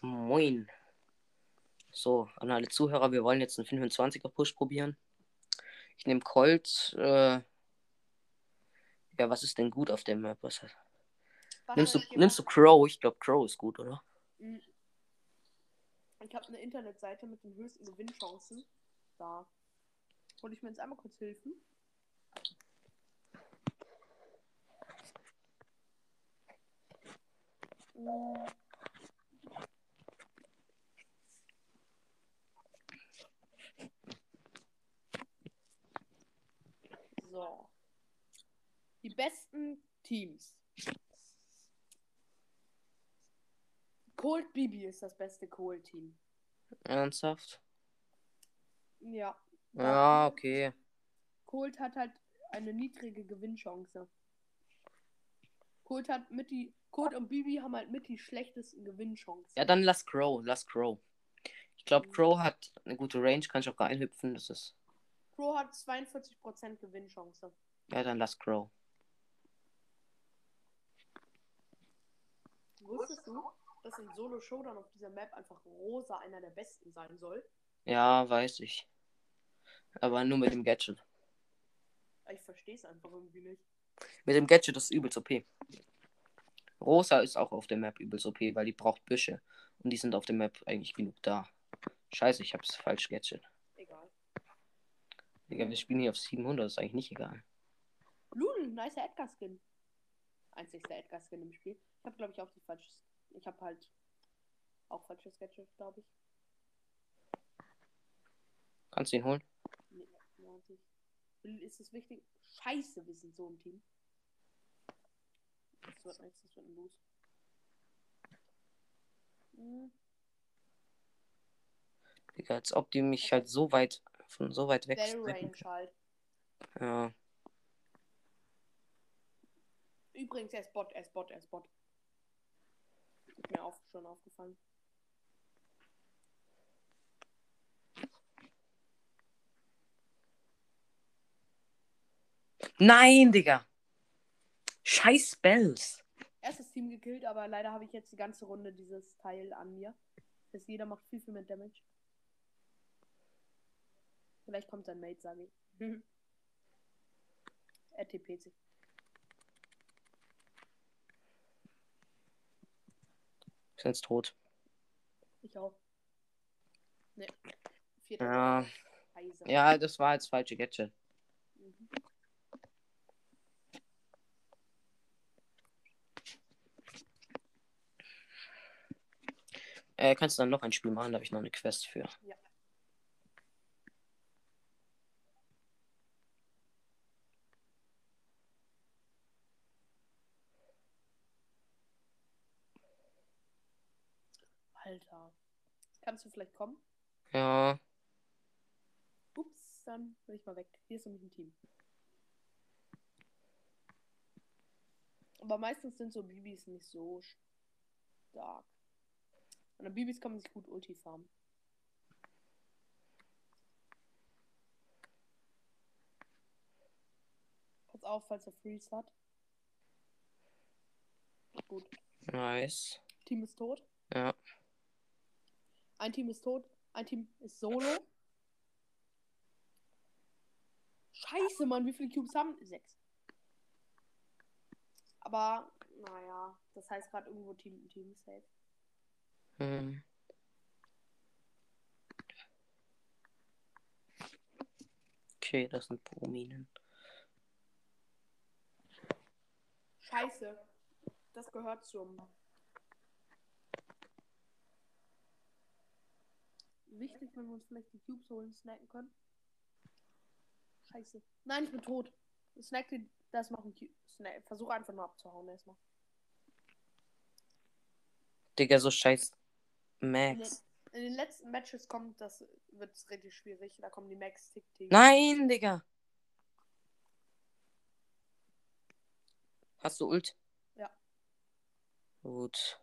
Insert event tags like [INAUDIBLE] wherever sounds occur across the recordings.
Moin. So, an alle Zuhörer, wir wollen jetzt einen 25er Push probieren. Ich nehme Colt. Äh, ja, was ist denn gut auf der Map? Was, Was nimmst, du, nimmst du? Crow? Ich glaube, Crow ist gut, oder? Mhm. Ich habe eine Internetseite mit den höchsten Gewinnchancen. Da. Hol ich mir jetzt einmal kurz Hilfen. Mm. So. Die besten Teams. Cold Bibi ist das beste Cold-Team. Ernsthaft? Ja. Ja, okay. Colt hat halt eine niedrige Gewinnchance. Colt hat mit die. Colt und Bibi haben halt mit die schlechtesten Gewinnchancen. Ja, dann lass Crow, lass Crow. Ich glaube, Crow hat eine gute Range, kann ich auch reinhüpfen. Das ist. Pro hat 42% Gewinnchance. Ja, dann lass Crow. Wusstest du, dass in Solo Showdown auf dieser Map einfach Rosa einer der besten sein soll? Ja, weiß ich. Aber nur mit dem Gadget. Ich verstehe es einfach irgendwie nicht. Mit dem Gadget ist übelst OP. Rosa ist auch auf der Map übelst OP, weil die braucht Büsche. Und die sind auf der Map eigentlich genug da. Scheiße, ich hab's falsch Gadget. Digga, wir spielen hier auf 700, ist eigentlich nicht egal. Lul, nice Edgar Skin. Einzigster Edgar Skin im Spiel. Ich habe glaube ich auch die falsche. Ich habe halt auch falsches Gadget, glaube ich. Kannst du ihn holen? Nee. Will- Ist es wichtig? Scheiße, wir sind so im Team. Das wird nichts, das wird ein Lose. Hm, Digga, als ob die mich halt so weit von so weit weg Bell halt. Ja. Übrigens, er ist Bot, er ist Bot, er ist Bot. Ist mir auch schon aufgefallen. Nein, Digga. Scheiß Spells. Erstes Team gekillt, aber leider habe ich jetzt die ganze Runde dieses Teil an mir. Das jeder macht viel, viel mehr Damage. Vielleicht kommt sein Mate, sage ich. [LAUGHS] er TP't sich. Ist jetzt tot. Ich auch. Ne. Vierter. Ja. Scheiße. Ja, das war jetzt falsche Gadget. Mhm. Äh, kannst du dann noch ein Spiel machen? Da habe ich noch eine Quest für. Ja. Alter. Kannst du vielleicht kommen? Ja. Ups, dann bin ich mal weg. Hier ist nämlich ein Team. Aber meistens sind so Bibis nicht so stark. Und Bibis kann man sich gut Ulti farmen. Pass auf, falls er Freeze hat. Gut. Nice. Team ist tot. Ja. Ein Team ist tot. Ein Team ist solo. Scheiße, Mann, wie viele Cubes haben? Sechs. Aber, naja, das heißt gerade irgendwo Team, Team safe. Hm. Okay, das sind Prominen. Scheiße. Das gehört zum. Wichtig, wenn wir uns vielleicht die Cubes holen, snacken können. Scheiße. Nein, ich bin tot. Snack die, das machen Cube. Snack. Versuch einfach nur abzuhauen erstmal. Digga, so scheiß Max. in den letzten Matches kommt das wird es richtig schwierig. Da kommen die Max Tick Tick. Nein, Digga. Hast du Ult? Ja. Gut.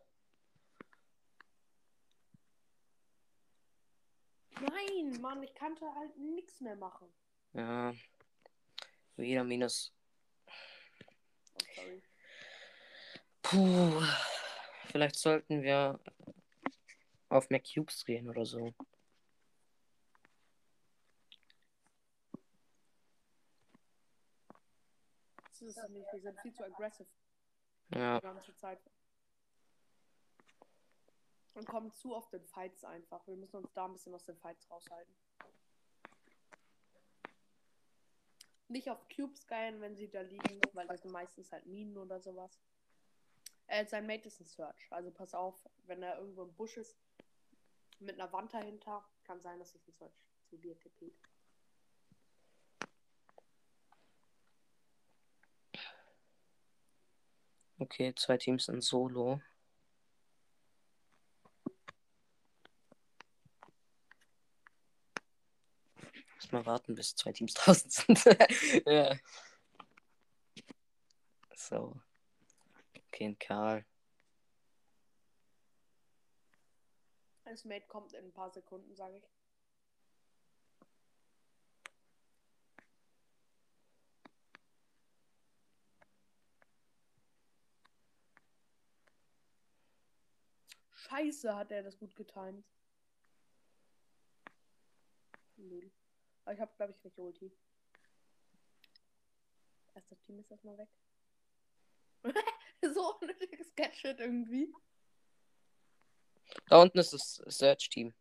Nein, Mann, ich kannte halt nichts mehr machen. Ja. Wieder minus. Oh, sorry. Puh. Vielleicht sollten wir auf mehr Cubes gehen oder so. Das ist nicht. Wir sind viel zu aggressive Ja, die ganze Zeit. Und kommen zu oft in Fights einfach. Wir müssen uns da ein bisschen aus den Fights raushalten. Nicht auf Cubes geilen, wenn sie da liegen, weil das sind meistens halt Minen oder sowas. Äh, sein Mate ist ein Search. Also pass auf, wenn er irgendwo im Busch ist, mit einer Wand dahinter, kann sein, dass sich ein Search zu dir tippt. okay, zwei Teams sind solo. Muss mal warten, bis zwei Teams [LAUGHS] draußen sind. [LAUGHS] ja. So. Okay, und Karl. Das Mate kommt in ein paar Sekunden, sage ich. Scheiße, hat er das gut getimt. Null. Aber ich habe, glaube ich, nicht Ulti. Erstes Team ist erstmal weg. [LAUGHS] so unnötiges Gadget irgendwie. Da unten ist das Search-Team.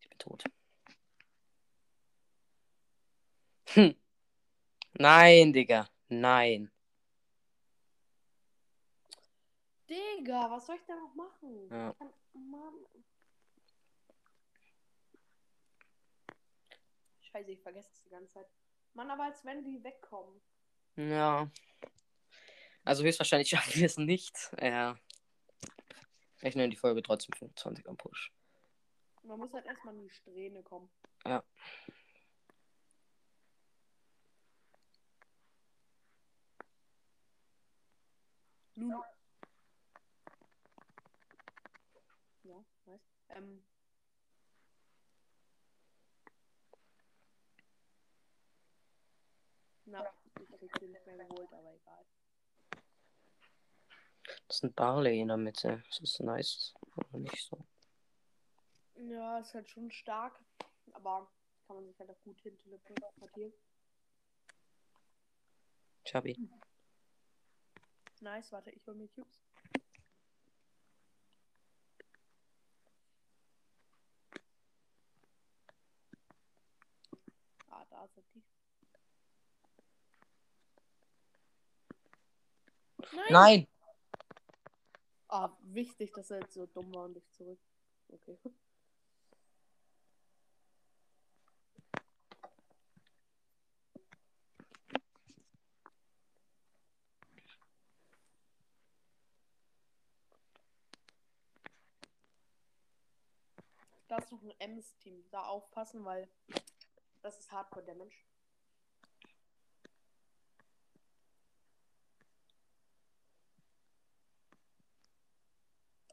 Ich bin tot. Hm. Nein, Digga. Nein. Digga, was soll ich da noch machen? Ja. Ich kann- Mann. Scheiße, ich vergesse es die ganze Zeit. Mann, aber als wenn die wegkommen. Ja. Also höchstwahrscheinlich [LAUGHS] schaffen wir es nicht. Ja. Ich nenne die Folge trotzdem 25 am Push. Man muss halt erstmal in die Strähne kommen. Ja. Lulu. Ja, nice. Ähm. Ich krieg sie nicht mehr geholt, aber egal. Das ist ein Barley in der Mitte. Das ist nice. Oder nicht so. Ja, ist halt schon stark, aber kann man sich halt auch gut hin teleportieren. Chubby. Nice, warte, ich hol mir Cubes. Ah, da sind die. Nein! Nein! Ah, wichtig, dass er jetzt so dumm war und nicht zurück. Okay. Da ist noch ein Ems-Team. Da aufpassen, weil das ist Hardcore-Damage.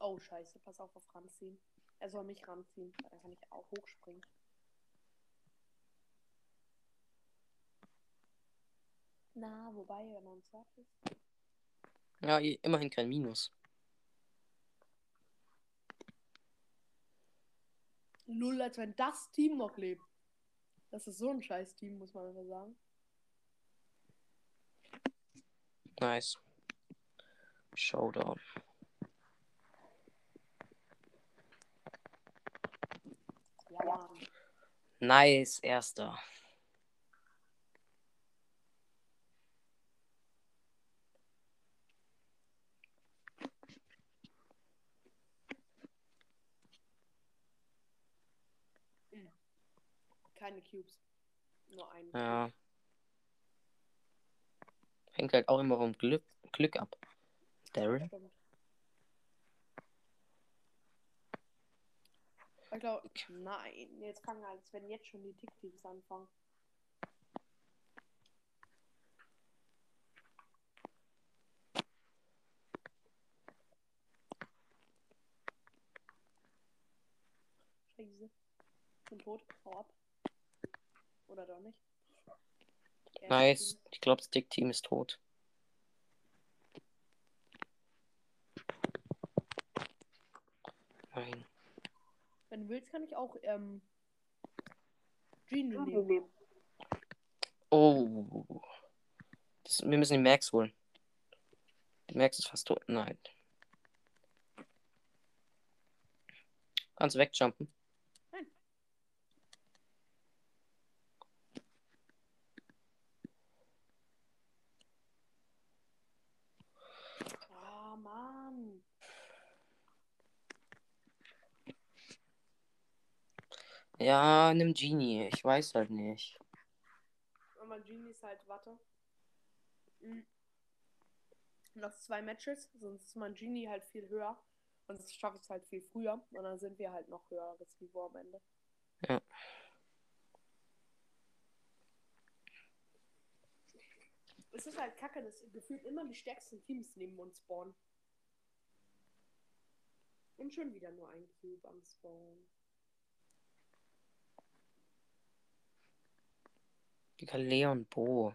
Oh, scheiße. Pass auf auf ranziehen. Er soll mich ranziehen. Dann kann ich auch hochspringen. Na, wobei, wenn ein Surf ist. Ja, immerhin kein Minus. Null, als wenn das Team noch lebt. Das ist so ein scheiß Team, muss man einfach sagen. Nice. Showdown. Ja, Mann. Nice, erster. Keine Cubes. Nur ein. Ja. Hängt halt auch immer vom Glück, Glück ab. Daryl? Stimmt. Ich glaube, nein, jetzt fangen als wenn jetzt schon die Tick-Teams anfangen. Scheiße. Bin tot. Hau ab. Oder doch nicht. Erstes Nice. Ich glaube, das Dick-Team ist tot. Nein. Wenn du willst, kann ich auch ähm, Genie nehmen. Oh. Das, wir müssen die Max holen. Die Max ist fast tot. Nein. Kannst du wegjumpen? Nein. Ah, Mann. Ja, nimm Genie. Ich weiß halt nicht. Aber Genie ist halt, warte. Mhm. Noch zwei Matches, sonst ist mein Genie halt viel höher. Und das schaffe ich halt viel früher. Und dann sind wir halt noch höheres Niveau am Ende. Ja. Es ist halt kacke, dass gefühlt immer die stärksten Teams neben uns spawnen. Und schon wieder nur ein Cube am Spawn. Digga, Leon Bo.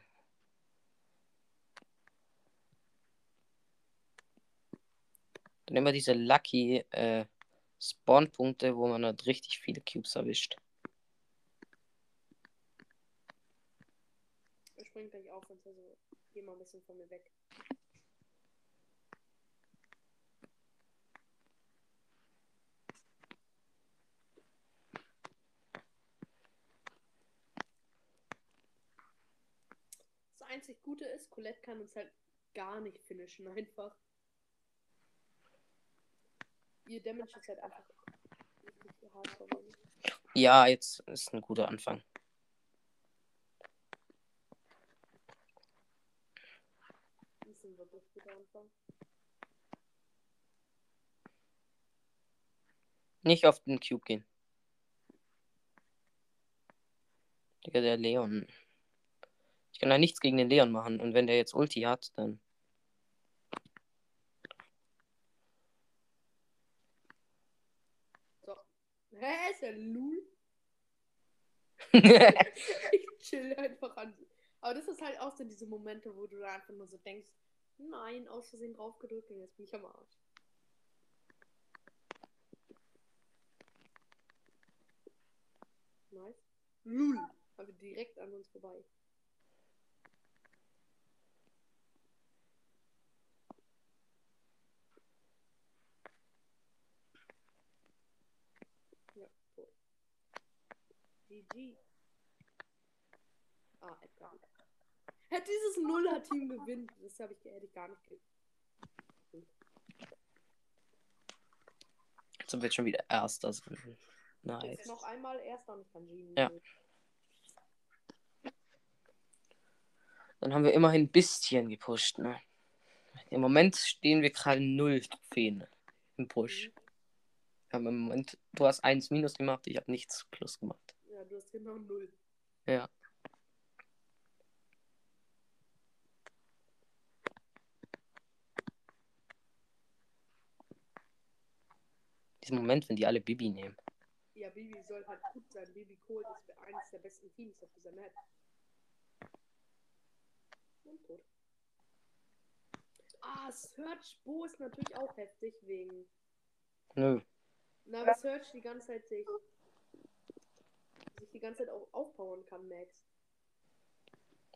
Dann immer diese Lucky äh, Spawn-Punkte, wo man halt richtig viele Cubes erwischt. Ich spring gleich auf und so. Geh mal ein bisschen von mir weg. Einzig Gute ist, Colette kann uns halt gar nicht finishen, einfach. Ihr Damage ist halt einfach. Ja, jetzt ist ein guter Anfang. Das ist ein wirklich guter Anfang. Nicht auf den Cube gehen. Digga, der Leon. Ich kann da nichts gegen den Leon machen. Und wenn der jetzt Ulti hat, dann. So. Hä, ist der Lul? [LAUGHS] ich chill einfach an. Aber das ist halt auch so diese Momente, wo du da einfach nur so denkst, nein, aus Versehen draufgedrückt und jetzt bin ich am Arsch. Nice. Lul. Aber direkt an uns vorbei. Ja, tot. GG. Ah, Edgar. Hätte dieses Nuller-Team gewinnt, das habe ich, hätte ich gar nicht ge Jetzt sind wir schon wieder Erster. Jetzt Nice. noch einmal erster und ich kann Genie. Ja. Dann haben wir immerhin ein bisschen gepusht, ne? Im Moment stehen wir gerade null Trophäen im Push. Aber im Moment, du hast eins minus gemacht, ich habe nichts plus gemacht. Du hast genau null. Ja. Diesen Moment, wenn die alle Bibi nehmen. Ja, Bibi soll halt gut sein. Bibi Kohl ist eines der besten Teams auf dieser Map. Und tot. Ah, Search Bo ist natürlich auch heftig wegen. Nö. Na, aber Search die ganze Zeit sich. Sich die ganze Zeit auch aufbauen kann, Max.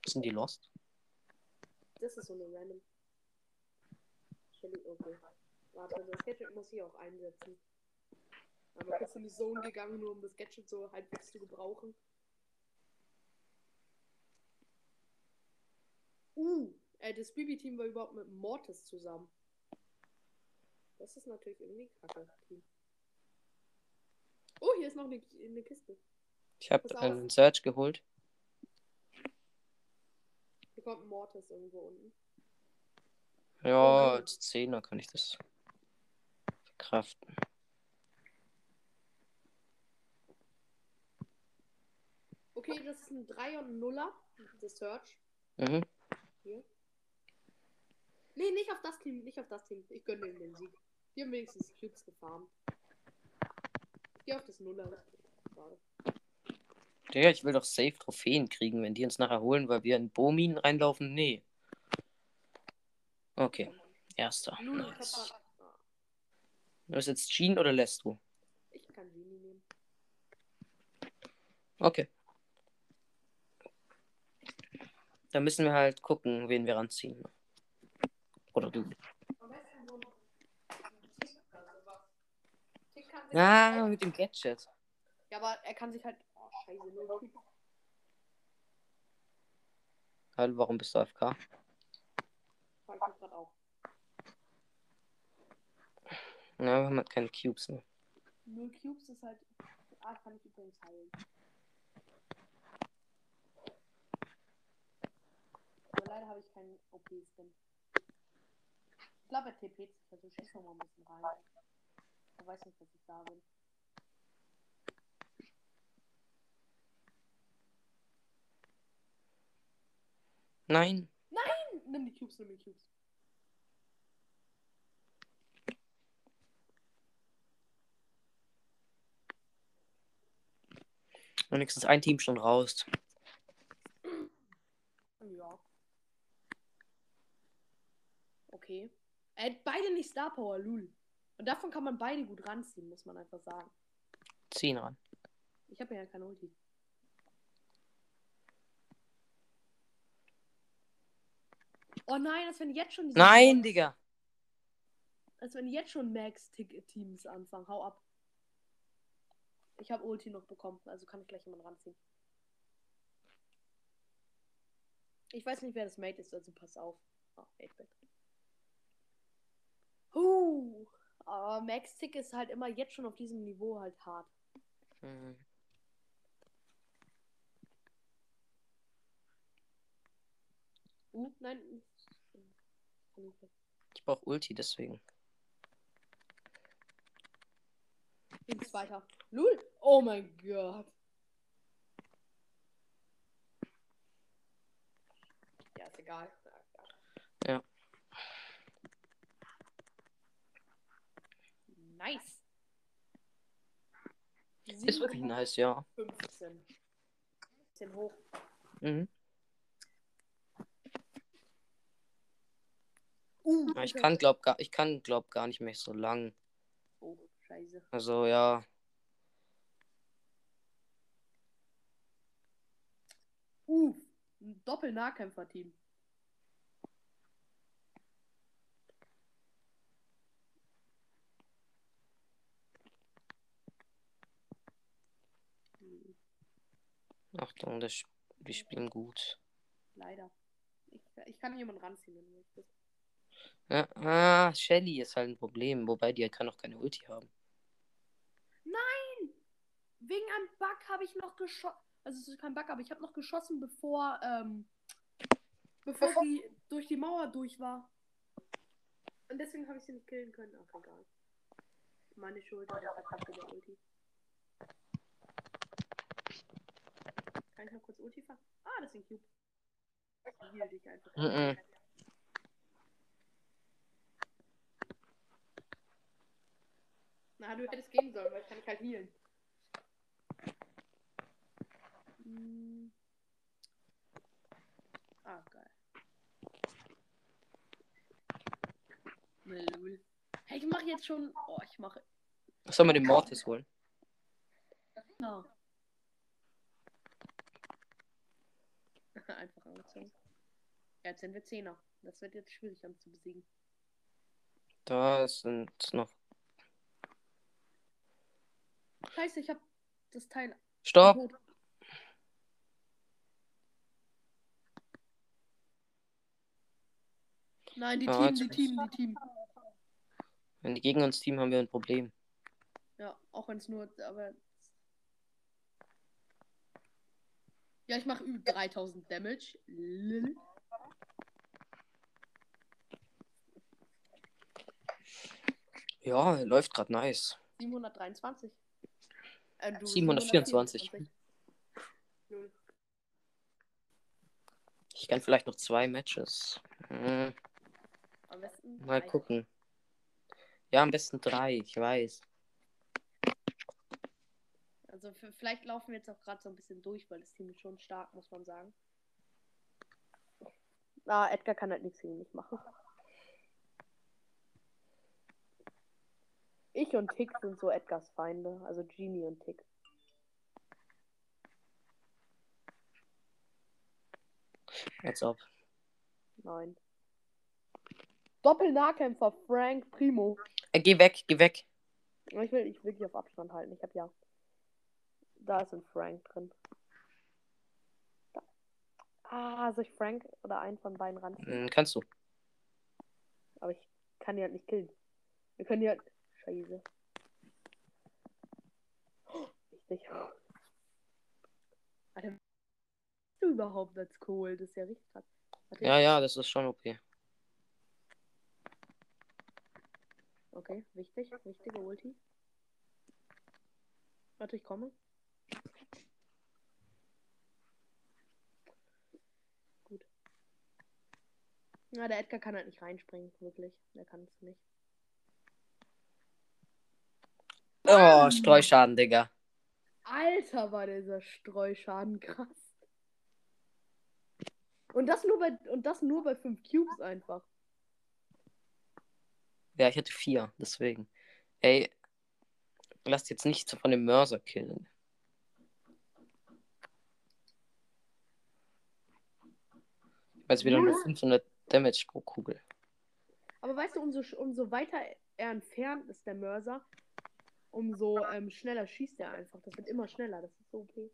Sind die lost? Das ist so eine random. Shelly, okay. Warte, das Gadget muss ich auch einsetzen. Aber kurz in die Zone gegangen, nur um das Gadget so halbwegs zu gebrauchen. Uh, äh, das Bibi-Team war überhaupt mit Mortis zusammen. Das ist natürlich irgendwie kacke. Oh, hier ist noch eine, eine Kiste. Ich habe einen Search geholt. Hier kommt ein Mortis irgendwo unten. Ja, Oh. als Zehner kann ich das verkraften. Okay, das ist ein 3 und ein Nuller. Das Search. Mhm. Hier. Nee, nicht auf das Team, nicht auf das Team. Ich gönne ihnen den Sieg. Die haben wenigstens Cubes gefarmt. Ich geh auf das Nuller. Schade. Ja, ich will doch safe Trophäen kriegen, wenn die uns nachher holen, weil wir in Bomin reinlaufen. Nee. Okay, erster. Nice. bist jetzt Jean oder lässt du? Ich kann Genie nehmen. Okay. Dann müssen wir halt gucken, wen wir ranziehen. Oder du. Ah, mit dem Gadget. Ja, aber er kann sich halt. Hallo, warum bist du AFK? Frag ich auch. Ja, wir haben halt keine Cubes, ne? Null Cubes ist halt. Ah, kann ich übrigens heilen. Aber leider habe ich keinen OP-Skin. Ich glaube, er TP't sich, also schieß noch mal ein bisschen rein. Er weiß nicht, dass ich da bin. Nein. Nimm die Cubes, nimm die Cubes. Wenigstens ein Team schon raus. Ja. Okay. Er hat beide nicht Star Power, Lul. Und davon kann man beide gut ranziehen, muss man einfach sagen. Ziehen ran. Ich habe ja keine Ulti. Oh nein, als wenn jetzt schon diese Nein, Max- Digga. Als wenn jetzt schon Max-Teams anfangen. Hau ab. Ich habe Ulti noch bekommen, also kann ich gleich jemanden ranziehen. Ich weiß nicht, wer das Mate ist, also pass auf. Oh, 8-Bit. Huh. Aber Max Tick ist halt immer jetzt schon auf diesem Niveau halt hart. Hm. Uh, nein. Ich nicht. Ich brauch Ulti, deswegen. Bin Zweiter. Lul. Oh mein Gott. Ja, ist egal. Ja. Nice. Ist wirklich nice, ja. 15. Bisschen hoch. Mhm. Uh, Aber Ich kann glaub gar, ich kann glaub gar nicht mehr so lang. Oh, scheiße. Also ja. Uh, ein Doppel-Nahkämpfer-Team. Achtung, das, die spielen gut. leider. Ich, ich kann jemanden ranziehen, wenn du möchtest. Ja, ah, Shelly ist halt ein Problem, wobei die kann auch keine Ulti haben. Wegen einem Bug habe ich noch geschossen. Also es ist kein Bug, aber ich habe noch geschossen, bevor, ähm, bevor sie durch die Mauer durch war. Und deswegen habe ich sie nicht killen können. Ach, egal. Meine Schuld, der verkackte der Ulti. Kann ich noch kurz Ulti fahren? Ah, das ist ein Cube. Ich heal dich einfach. Mhm. Na, du hättest gehen sollen, weil ich kann dich halt healen. Hm. Ah, geil. Lul. Hey, ich mache jetzt schon. Oh, ich mache. Sollen wir den Mortis holen? Ja. [LAUGHS] Einfach angezogen. Jetzt sind wir Zehner. Das wird jetzt schwierig, dann zu besiegen. Da sind noch. Scheiße, ich hab das Teil. Stopp! Nein, die Ja, Team, die Team, die Team. Wenn die gegen uns Team haben wir ein Problem. Ja, auch wenn es nur, aber. Ja, ich mache über 3000 Damage. Lil. Ja, läuft gerade nice. 723. Äh, du, 724. Lul. Ich kann vielleicht noch zwei Matches. Hm, mal gucken. Ja, am besten drei, ich weiß. Also vielleicht laufen wir jetzt auch gerade so ein bisschen durch, weil das Team ist schon stark, muss man sagen. Ah, Edgar kann halt nichts gegen mich machen. Ich und Tick sind so Edgars Feinde, also Genie und Tick. Als ob. Nein. Doppel-Nahkämpfer Frank Primo. Äh, geh weg, geh weg. Ich will, ich will die auf Abstand halten. Ich hab ja. Da ist ein Frank drin. Da. Ah, soll ich Frank oder einen von beiden ranziehen? Hm, kannst du. Aber ich kann die halt nicht killen. Wir können die halt. Scheiße. Oh, Richtig. Alter. Was du überhaupt als cool? Das ist ja richtig krass. Warte, Ja, ja, das ist schon okay. Okay, wichtig. Wichtige Ulti. Warte, ich komme. Gut. Na, der Edgar kann halt nicht reinspringen, wirklich. Der kann es nicht. Oh, Streuschaden, Digga. Alter, war dieser Streuschaden krass. Und das nur bei und das nur bei 5 Cubes einfach. Ja, ich hatte vier, deswegen. Ey, lasst jetzt nicht so von dem Mörser killen. Weil wieder nur 500 Damage pro Kugel. Aber weißt du, umso, umso weiter er entfernt ist, der Mörser, umso ähm, schneller schießt er einfach. Das wird immer schneller. Das ist so okay.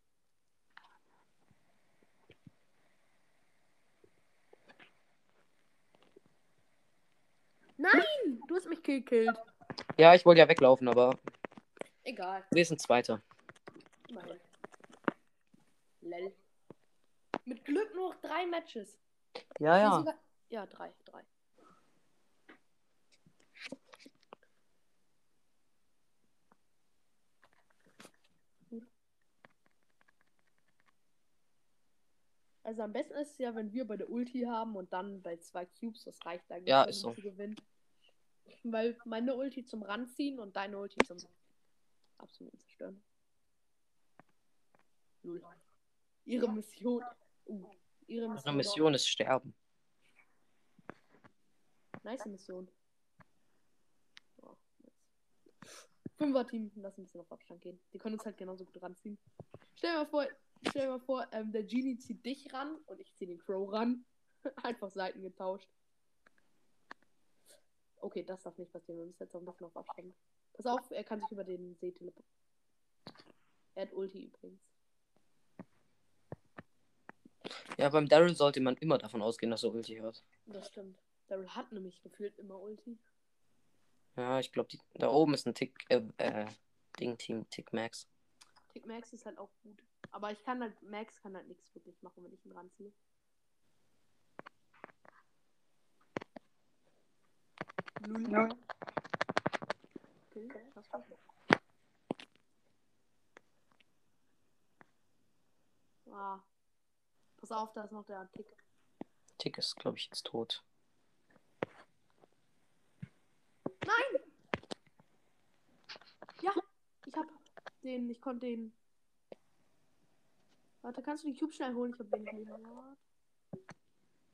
Nein! Du hast mich gekillt. Ja, ich wollte ja weglaufen, aber Egal. wir sind Zweiter. Immerhin. Lel. Mit Glück nur noch drei Matches. Ja, ja. sogar- Ja, drei, drei. Also am besten ist es ja, wenn wir bei der Ulti haben und dann bei zwei Cubes, das reicht eigentlich, Ja, ist so. zu gewinnen. Weil meine Ulti zum Ranziehen und deine Ulti zum absoluten Zerstören. Null. Ihre Mission. Uh, ihre Mission. Unsere Mission ist sterben. Nice Mission. Oh, nice. Fünfer-Team, lass ein bisschen auf Abstand gehen. Die können uns halt genauso gut ranziehen. Stell dir mal vor, stell dir mal vor ähm, der Genie zieht dich ran und ich ziehe den Crow ran. [LAUGHS] Einfach Seiten getauscht. Okay, das darf nicht passieren. Wir müssen jetzt auch bisschen auf Abstand. Pass auf, er kann sich über den See teleportieren. Er hat Ulti übrigens. Ja, beim Daryl sollte man immer davon ausgehen, dass er Ulti hat. Das stimmt. Daryl hat nämlich gefühlt immer Ulti. Ja, ich glaube, da oben ist ein Tick, äh, äh, Ding-Team, Tick Max. Tick Max ist halt auch gut. Aber ich kann halt, Max kann halt nichts wirklich machen, wenn ich ihn ranziehe. Null. Okay, das war's. Ah. Pass auf, da ist noch der Tick. Tick ist, glaube ich, jetzt tot. Nein! Ja, ich hab den, ich konnte den. Warte, kannst du den Cube schnell holen? Ich hab wenig Leben.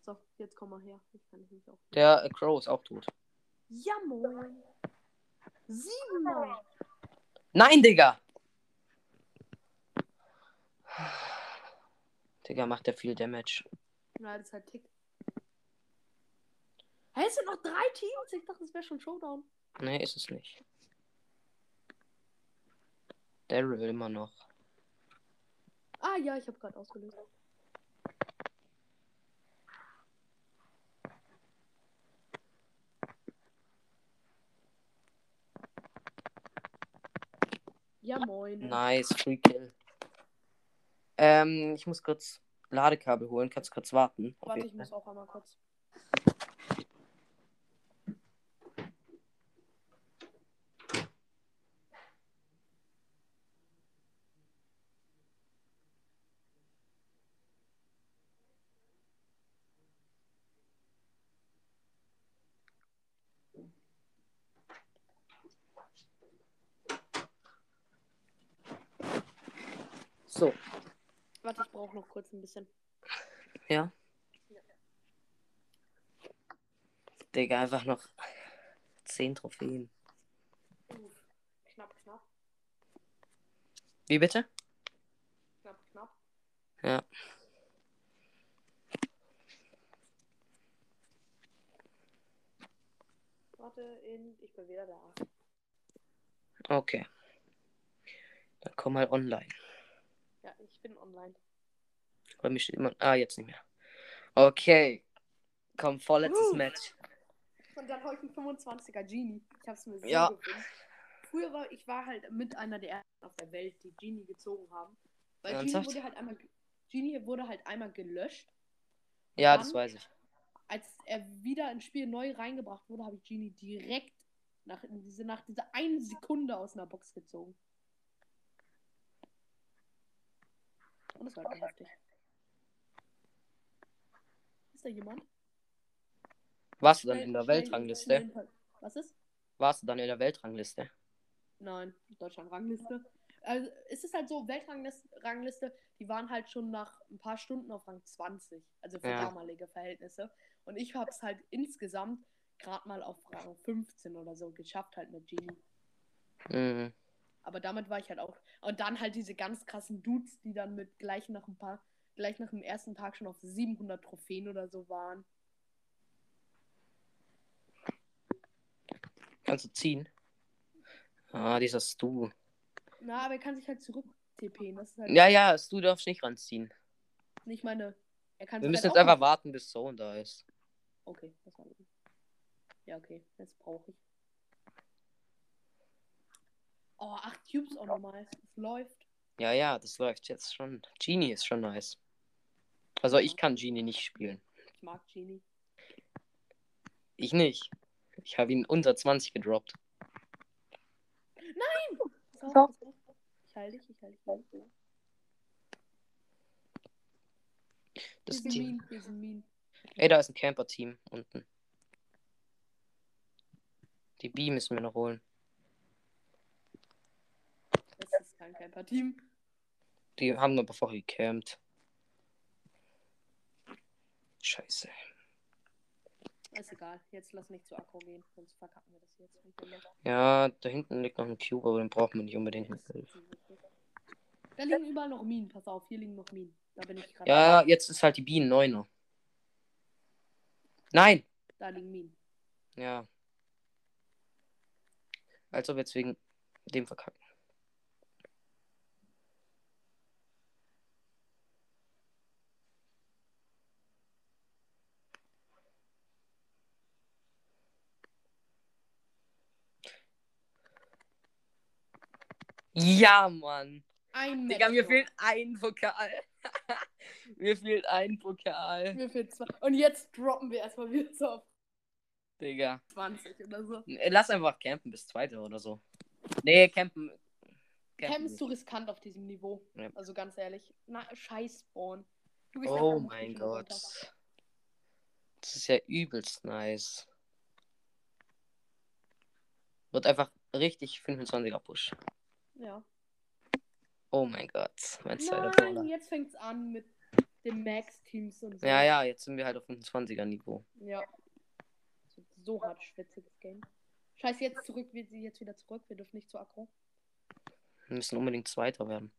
So, jetzt komm mal her. Ich kann nicht auch. Der äh, Crow ist auch tot. Ja, moin. Siebenmal. Nein, Digga! Digga, macht der viel Damage. Na, das ist halt Tick. Hä, es sind noch drei Teams. Ich dachte, es wäre schon Showdown. Nee, ist es nicht. Daryl immer noch. Ah, ja, ich habe gerade ausgelöst. Ja, moin. Nice, Free Kill. Ähm, ich muss kurz Ladekabel holen. Kannst du kurz warten? Warte, ich muss auch einmal kurz. So, Warte, ich brauche noch kurz ein bisschen. ja. Digga, einfach noch 10 Trophäen. knapp, knapp. Wie bitte? Knapp, knapp. Ja. Warte, in. Ich bin wieder da. Okay. Dann komm mal online. Ja, ich bin online. Bei mir steht immer. Ah, jetzt nicht mehr. Okay. Komm, vorletztes Uh. Match. Und dann heute ein 25er Genie. Ich hab's mir so Ja. gewünscht. Früher war ich war halt mit einer der ersten auf der Welt, die Genie gezogen haben. Weil Genie wurde halt einmal ge- Genie wurde halt einmal gelöscht. Ja, Dann- das weiß ich. Als er wieder ins Spiel neu reingebracht wurde, habe ich Genie direkt nach, diese, nach dieser einen Sekunde aus einer Box gezogen. Und das war halt heftig. Da jemand? Warst du dann in der Weltrangliste? Was ist? Warst du dann in der Weltrangliste? Nein, Deutschland-Rangliste. Also, es ist halt so, Weltrangliste, die waren halt schon nach ein paar Stunden auf Rang 20, also für Ja. damalige Verhältnisse. Und ich habe es halt insgesamt gerade mal auf Rang 15 oder so geschafft, halt mit Genie. Mhm. Aber damit war ich halt auch. Und dann halt diese ganz krassen Dudes, die dann mit gleich nach ein paar, gleich nach dem ersten Tag schon auf 700 Trophäen oder so waren. Kannst du ziehen? Ah, dieser Stu. Na, aber er kann sich halt zurück TPen. Das ist halt Ja, ja, Stu darfst nicht ranziehen. nicht meine. Er kann Wir müssen halt jetzt einfach warten, bis Zone da ist. Okay, das war gut. Ja, okay, jetzt brauche ich. Oh, acht Cubes auch nochmal. Es läuft. Ja, ja, das läuft jetzt schon. Genie ist schon nice. Also ich kann Genie nicht spielen. Ich mag Genie. Ich nicht. Ich habe ihn unter 20 gedroppt. Pass auf. Ich heil dich, ich heil dich. Das Wir sind Team. mean, wir sind mean. Ey, da ist ein Camper-Team unten. Die B müssen wir noch holen. Das ist kein Camper-Team. Die haben aber vorher gecampt. Scheiße. Ist egal. Jetzt lass nicht zu Akku gehen, sonst verkacken wir das jetzt. Ja, da hinten liegt noch ein Cube, aber den brauchen wir nicht unbedingt. Da liegen überall noch Minen. Pass auf, hier liegen noch Minen. Da bin ich gerade. Ja, jetzt ist halt die B ein Neuner. Nein! Da liegen Minen. Ja. Als ob wir jetzt wegen dem verkacken. Ja, Mann. Ein Digga, mir fehlt ein Pokal. [LAUGHS] mir fehlt ein Pokal. Mir fehlt zwei. Und jetzt droppen wir erstmal wieder so auf Digga. 20 oder so. Äh, Lass einfach campen bis zweite oder so. Nee, campen. Cam ist nicht. zu riskant auf diesem Niveau. Ja. Also ganz ehrlich. Na, scheiß Spawn. Oh mein Gott. runter. Das ist ja übelst nice. Wird einfach richtig 25er Push. Ja. Oh mein Gott. Mein zweiter Nein, Brawler. jetzt fängt's an mit den Max-Teams und so. Ja, ja, jetzt sind wir halt auf 25er Niveau. Ja. Das wird so hart schwitziges Game. Scheiß jetzt zurück, wir sind jetzt wieder zurück. Wir dürfen nicht zu aggro. Wir müssen unbedingt Zweiter werden.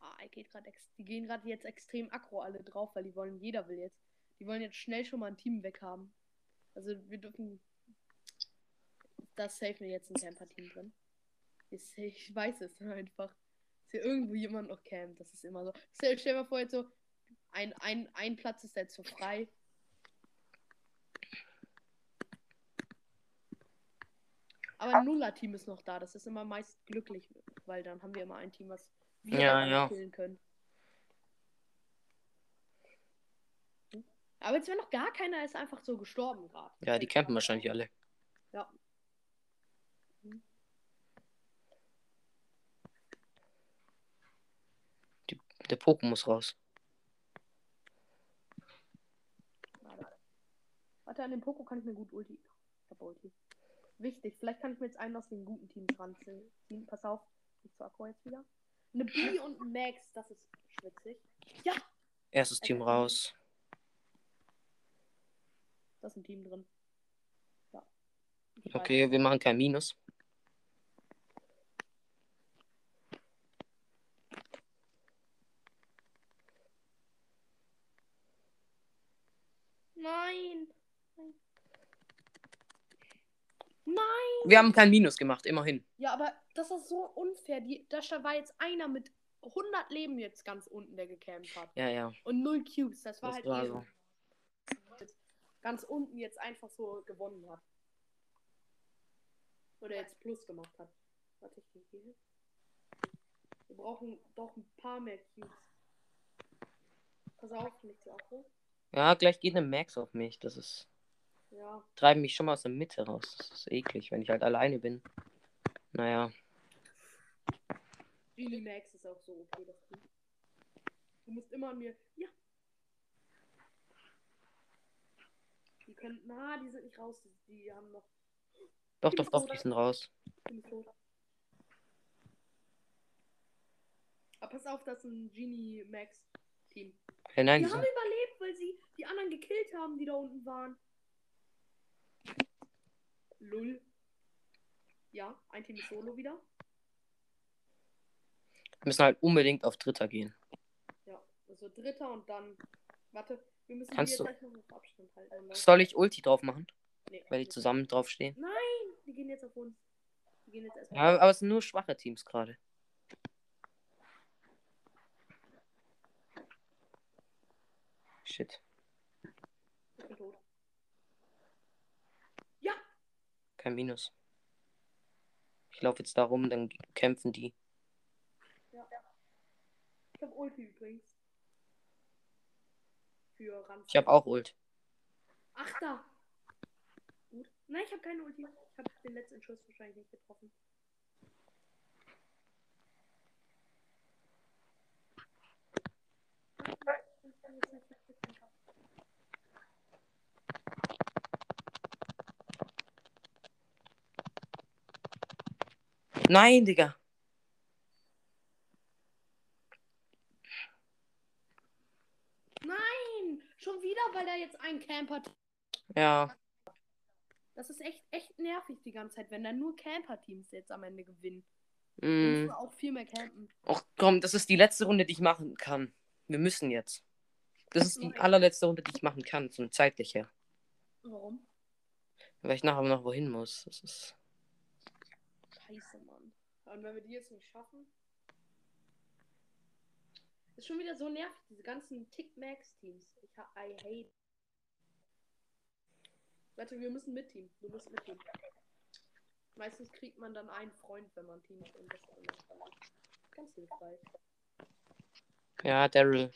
Ah, geht grad ex die gehen gerade jetzt extrem aggro alle drauf, weil die wollen, jeder will jetzt. Die wollen jetzt schnell schon mal ein Team weghaben. Also wir dürfen. Das safe mir jetzt ein Camper-Team drin. Ist, ich weiß es einfach. Ist hier irgendwo jemand noch campt. Das ist immer so. Stell, dir mal vor, jetzt so. Ein, ein, ein Platz ist jetzt so frei. Aber ein Nuller-Team ist noch da. Das ist immer meist glücklich, weil dann haben wir immer ein Team, was wir Ja, ja. killen können. Aber jetzt, wenn noch gar keiner ist, einfach so gestorben gerade. Ja, die campen wahrscheinlich alle. Ja. Die, der Pokémon muss raus. Warte. An dem Poko kann ich mir gut Ulti. Ich hab Ulti. Wichtig, vielleicht kann ich mir jetzt einen aus den guten Teams ranziehen. Pass auf, ich zu Akku jetzt wieder. Eine B [LAUGHS] und ein Max, das ist schwitzig. Ja, Erstes Team raus. da ist ein Team drin. Ja. Okay, wir machen kein Minus. Nein. Nein. Wir haben kein Minus gemacht, immerhin. Ja, aber das ist so unfair. Die, da war jetzt einer mit 100 Leben jetzt ganz unten, der gecampt hat. Ja, ja. Und 0 Cubes. Das war Das halt war so. Ganz unten jetzt einfach so gewonnen hat. Oder jetzt Plus gemacht hat. Warte, ich gehe. Wir brauchen doch ein paar mehr Cubes. Pass auf, nicht so hoch. Ja, gleich geht eine Max auf mich. Das ist. Ja. Treiben mich schon mal aus der Mitte raus. Das ist eklig, wenn ich halt alleine bin. Naja. Genie Max ist auch so okay, das. Du musst immer an mir. Ja. Die können. Na, die sind nicht raus. Die, die haben noch. Doch, doch, doch, die sind raus. Aber pass auf, das ist ein Genie Max Team. Hey, nein, Die haben überlebt, weil sie die anderen gekillt haben, die da unten waren. Lull. Ja, ein Team ist solo wieder. müssen halt unbedingt auf Dritter gehen. Ja, also dritter und dann. Warte, wir müssen Kannst die du- noch auf Abstand halten. Soll ich Ulti drauf machen? Nee, Weil die zusammen draufstehen? Nein, die gehen jetzt auf uns. Die gehen jetzt erstmal. Ja, aber es sind nur schwache Teams gerade. Shit. Ja, Kein Minus. Ich laufe jetzt da rum, dann kämpfen die. ich hab Ulti übrigens. Für Ranz. Ich habe auch Ult. Ach da. Gut. Nein, ich habe keine Ulti. Ich habe den letzten Schuss wahrscheinlich nicht getroffen. Nein, Digga. Nein! Schon wieder, weil da jetzt ein Camper. Ja. Das ist echt, echt nervig die ganze Zeit, wenn da nur Camper-Teams jetzt am Ende gewinnen. Mm. müssen auch viel mehr campen. Och komm, das ist die letzte Runde, die ich machen kann. Wir müssen jetzt. Das ist die allerletzte Runde, die ich machen kann, zum zeitlich her. Warum? Weil ich nachher noch wohin muss. Das ist. Scheiße, Mann. Und wenn wir die jetzt nicht schaffen. Ist schon wieder so nervig, diese ganzen Tick-Max-Teams. Ich ha I hate. Warte, wir müssen mit Team. Du musst mit Team. Meistens kriegt man dann einen Freund, wenn man Team ist. Und das ganz hilfreich. Ja, Daryl.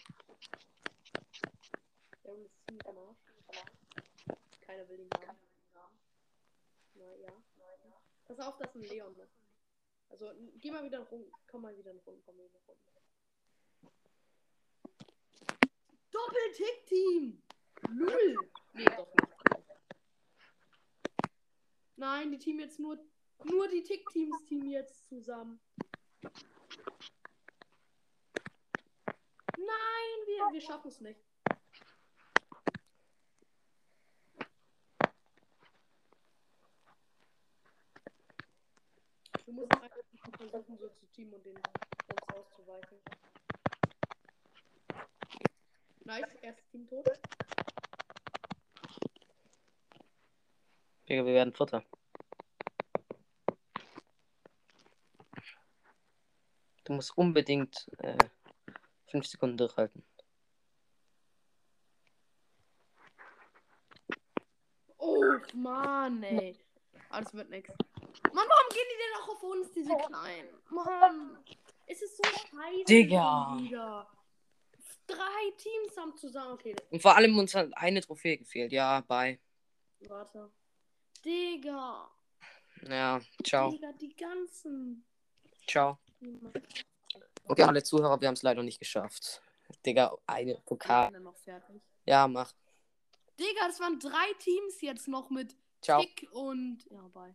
Der ist ziemlich am Arsch. Keiner will ihn haben. Na ja. Pass auf, das ist ein Leon. Ne? Also, geh mal wieder rum. Komm mal wieder rum. Komm mal wieder rum. Doppel-Tick-Team! Null! Nee, doch nicht. Nein, die Team jetzt nur. Nur die Tick-Teams Team jetzt zusammen. Nein, wir, wir schaffen es nicht. Du musst einfach versuchen, so zu teamen und den sonst auszuweichen. Nice, erstes Team tot. Digga, wir werden Vierter. Du musst unbedingt äh, fünf Sekunden durchhalten. Oh, Mann, ey. Alles wird nix. Mann, warum gehen die denn auch auf uns, diese Kleinen? Mann. Es ist so scheiße. Digga. Wieder. Drei Teams haben zusammen. Okay, Und vor allem uns hat eine Trophäe gefehlt. Ja, bye. warte. Digga. Ja, ciao. Digga, die ganzen. Ciao. Okay, alle Zuhörer, wir haben es leider nicht geschafft. Digga, eine Pokal. Ja, mach. Digga, das waren drei Teams jetzt noch mit Ciao. Tick und. Ja, bye.